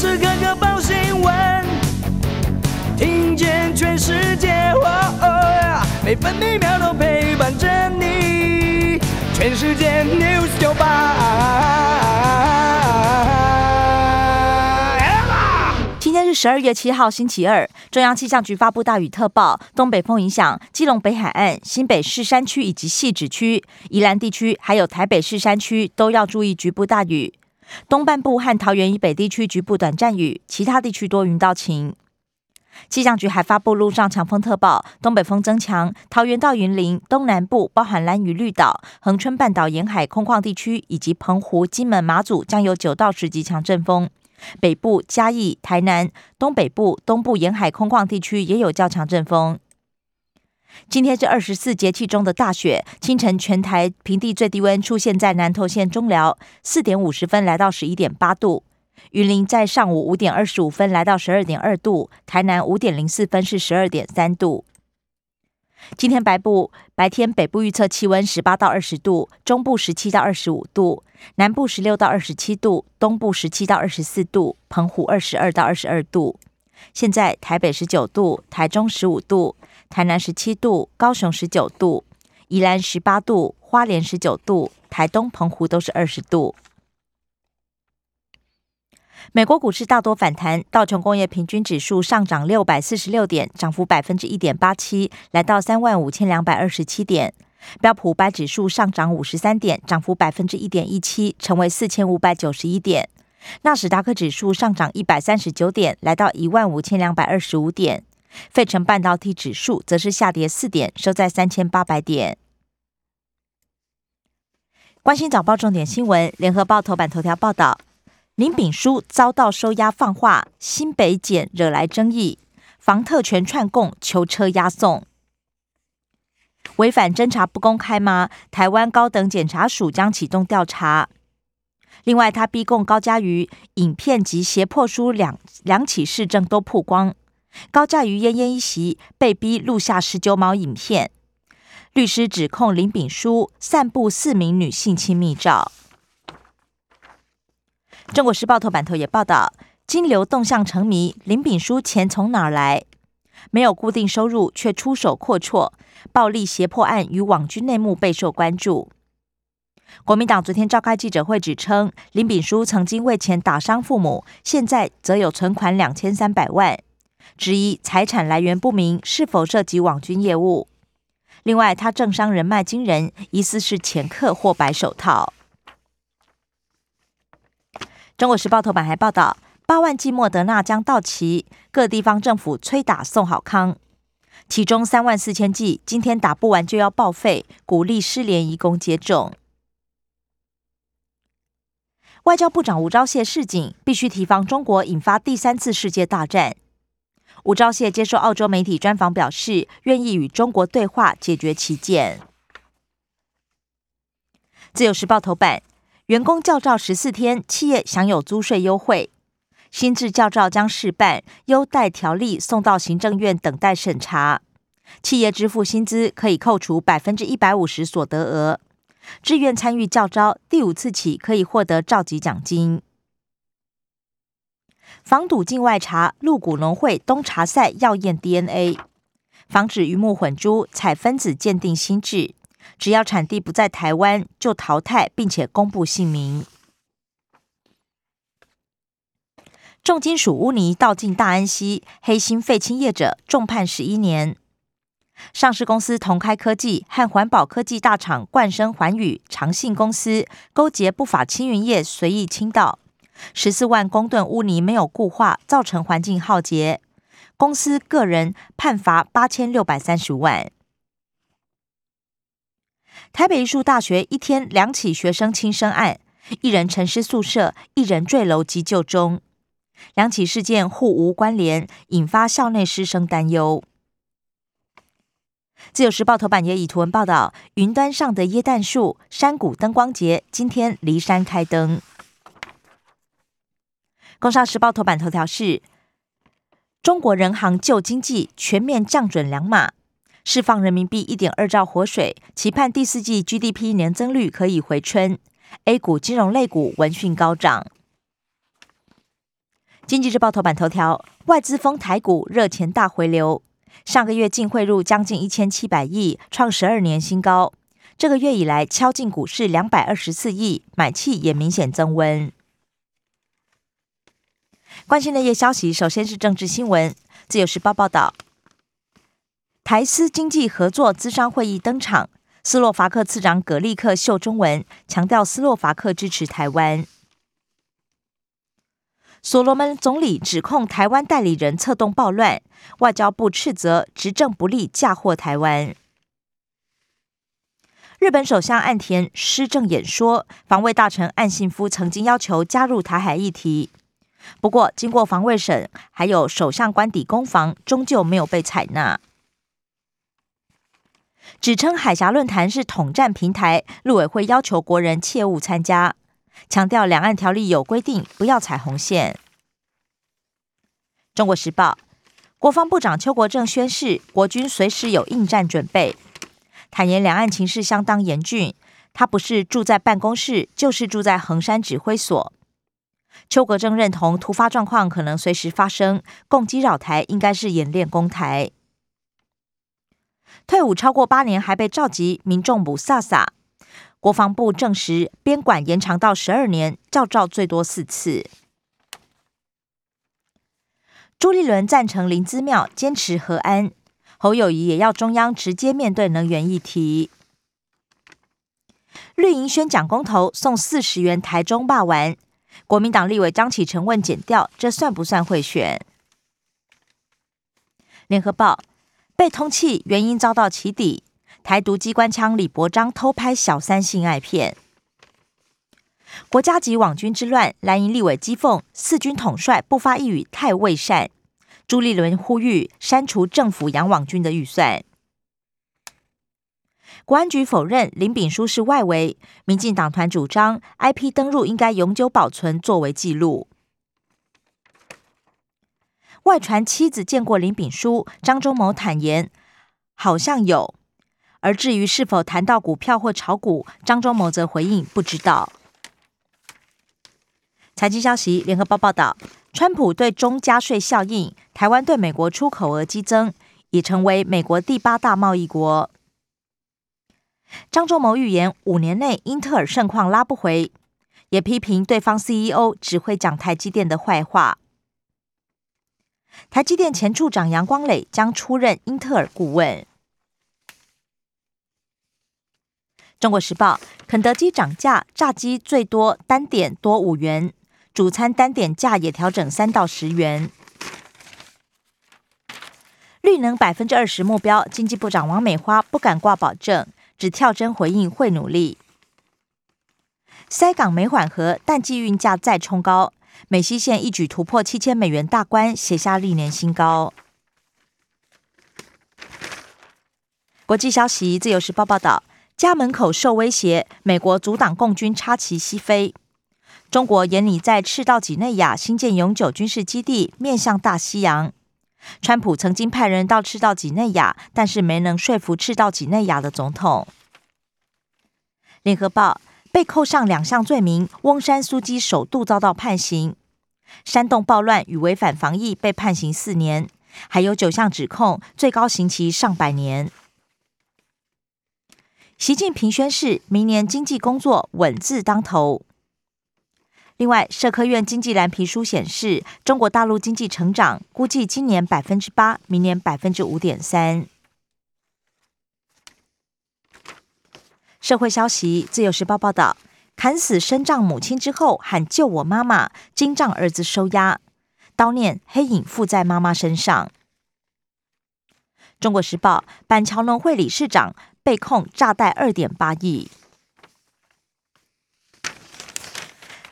时刻刻报新闻，听见全世界，每分每秒都陪伴着你。全世界 news 九八。今天是十二月七号，星期二。中央气象局发布大雨特报，东北风影响基隆北海岸、新北市山区以及汐止区、宜兰地区，还有台北市山区都要注意局部大雨。东半部和桃园以北地区局部短暂雨，其他地区多云到晴。气象局还发布陆上强风特报，东北风增强，桃园到云林东南部，包含兰屿绿岛、恒春半岛沿海空旷地区，以及澎湖、金门、马祖，将有九到十级强阵风。北部、嘉义、台南、东北部、东部沿海空旷地区也有较强阵风。今天是二十四节气中的大雪，清晨全台平地最低温出现在南投县中寮，四点五十分来到十一点八度；云林在上午五点二十五分来到十二点二度，台南五点零四分是十二点三度。今天白部白天北部预测气温十八到二十度，中部十七到二十五度，南部十六到二十七度，东部十七到二十四度，澎湖二十二到二十二度。现在台北十九度，台中十五度。台南十七度，高雄十九度，宜兰十八度，花莲十九度，台东、澎湖都是二十度。美国股市大多反弹，道琼工业平均指数上涨六百四十六点，涨幅百分之一点八七，来到三万五千两百二十七点。标普五百指数上涨五十三点，涨幅百分之一点一七，成为四千五百九十一点。纳斯达克指数上涨一百三十九点，来到一万五千两百二十五点。费城半导体指数则是下跌四点，收在三千八百点。关心早报重点新闻，联合报头版头条报道：林炳书遭到收押放话，新北检惹来争议，房特权串供，囚车押送。违反侦查不公开吗？台湾高等检察署将启动调查。另外，他逼供高嘉瑜影片及胁迫书两两起事证都曝光。高价于奄奄一息，被逼录下十九毛影片。律师指控林炳书散布四名女性亲密照。中国时报头版头也报道，金流动向成谜，林炳书钱从哪来？没有固定收入，却出手阔绰，暴力胁迫案与网军内幕备受关注。国民党昨天召开记者会，指称林炳书曾经为钱打伤父母，现在则有存款两千三百万。质疑财产来源不明，是否涉及网军业务？另外，他政商人脉惊人，疑似是前客或白手套。中国时报头版还报道，八万剂莫德纳将到期，各地方政府催打送好康，其中三万四千剂今天打不完就要报废，鼓励失联移工接种。外交部长吴钊燮示警，必须提防中国引发第三次世界大战。吴钊燮接受澳洲媒体专访表示，愿意与中国对话解决旗舰。自由时报头版：员工教照十四天，企业享有租税优惠。新制教照将试办，优待条例送到行政院等待审查。企业支付薪资可以扣除百分之一百五十所得额。志愿参与教招，第五次起可以获得召集奖金。防堵境外茶，鹿谷农会冬茶赛要验 DNA，防止鱼目混珠，采分子鉴定新制，只要产地不在台湾就淘汰，并且公布姓名。重金属污泥倒进大安溪，黑心废青业者重判十一年。上市公司同开科技和环保科技大厂冠生环宇、长信公司勾结不法青云业，随意倾倒。十四万公吨污泥没有固化，造成环境浩劫。公司个人判罚八千六百三十万。台北艺术大学一天两起学生轻生案，一人沉尸宿舍，一人坠楼急救中。两起事件互无关联，引发校内师生担忧。自由时报头版也以图文报道：云端上的椰蛋树山谷灯光节，今天离山开灯。工商时报头版头条是：中国人行救经济，全面降准两码，释放人民币一点二兆活水，期盼第四季 GDP 年增率可以回春。A 股金融类股闻讯高涨。经济日报头版头条：外资封台股，热钱大回流。上个月净汇入将近一千七百亿，创十二年新高。这个月以来敲进股市两百二十四亿，买气也明显增温。关心的夜消息，首先是政治新闻。自由时报报道，台斯经济合作资商会议登场，斯洛伐克次长葛利克秀中文，强调斯洛伐克支持台湾。所罗门总理指控台湾代理人策动暴乱，外交部斥责执政不力嫁祸台湾。日本首相岸田施政演说，防卫大臣岸信夫曾经要求加入台海议题，不过经过防卫省还有首相官邸攻防，终究没有被采纳。指称海峡论坛是统战平台，陆委会要求国人切勿参加。强调两岸条例有规定，不要踩红线。中国时报国防部长邱国正宣誓，国军随时有应战准备，坦言两岸情势相当严峻。他不是住在办公室，就是住在衡山指挥所。邱国正认同突发状况可能随时发生，攻击扰台应该是演练攻台。退伍超过八年还被召集，民众不飒飒。国防部证实，编管延长到十二年，照照最多四次。朱立伦赞成林资妙坚持和安，侯友谊也要中央直接面对能源议题。绿营宣讲公投送四十元台中霸丸，国民党立委张启成问减掉，这算不算贿选？联合报被通缉原因遭到起底。台独机关枪李伯章偷拍小三性爱片，国家级网军之乱，蓝营立委讥讽四军统帅不发一语太未善。朱立伦呼吁删除政府养网军的预算。国安局否认林炳书是外围，民进党团主张 IP 登录应该永久保存作为记录。外传妻子见过林炳书，张忠谋坦言好像有。而至于是否谈到股票或炒股，张忠谋则回应不知道。财经消息，联合报报道，川普对中加税效应，台湾对美国出口额激增，已成为美国第八大贸易国。张忠谋预言五年内英特尔盛况拉不回，也批评对方 CEO 只会讲台积电的坏话。台积电前处长杨光磊将出任英特尔顾问。中国时报：肯德基涨价，炸鸡最多单点多五元，主餐单点价也调整三到十元。绿能百分之二十目标，经济部长王美花不敢挂保证，只跳针回应会努力。塞港没缓和，淡季运价再冲高，美西线一举突破七千美元大关，写下历年新高。国际消息：自由时报报道。家门口受威胁，美国阻挡共军插旗西飞。中国眼里在赤道几内亚新建永久军事基地，面向大西洋。川普曾经派人到赤道几内亚，但是没能说服赤道几内亚的总统。联合报被扣上两项罪名，翁山苏基首度遭到判刑。煽动暴乱与违反防疫被判刑四年，还有九项指控，最高刑期上百年。习近平宣誓，明年经济工作稳字当头。另外，社科院经济蓝皮书显示，中国大陆经济成长估计今年百分之八，明年百分之五点三。社会消息，自由时报报道，砍死身障母亲之后喊救我妈妈，金障儿子收押，刀念黑影附在妈妈身上。中国时报，板桥农会理事长。被控炸贷二点八亿。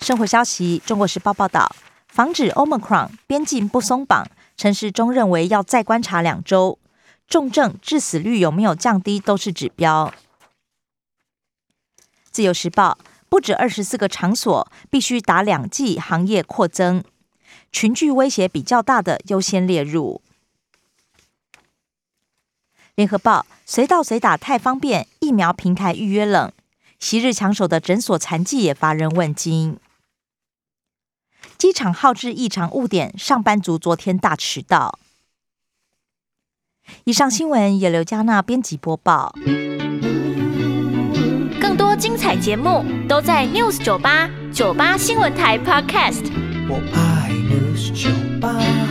生活消息：中国时报报道，防止 Omicron 边境不松绑，陈时中认为要再观察两周，重症致死率有没有降低都是指标。自由时报不止二十四个场所必须打两剂，行业扩增，群聚威胁比较大的优先列入。联合报随到随打太方便，疫苗平台预约冷，昔日抢手的诊所残疾也乏人问津。机场耗制异常误点，上班族昨天大迟到。以上新闻由刘嘉娜编辑播报。更多精彩节目都在 News 九八九八新闻台 Podcast。我爱 News 酒吧。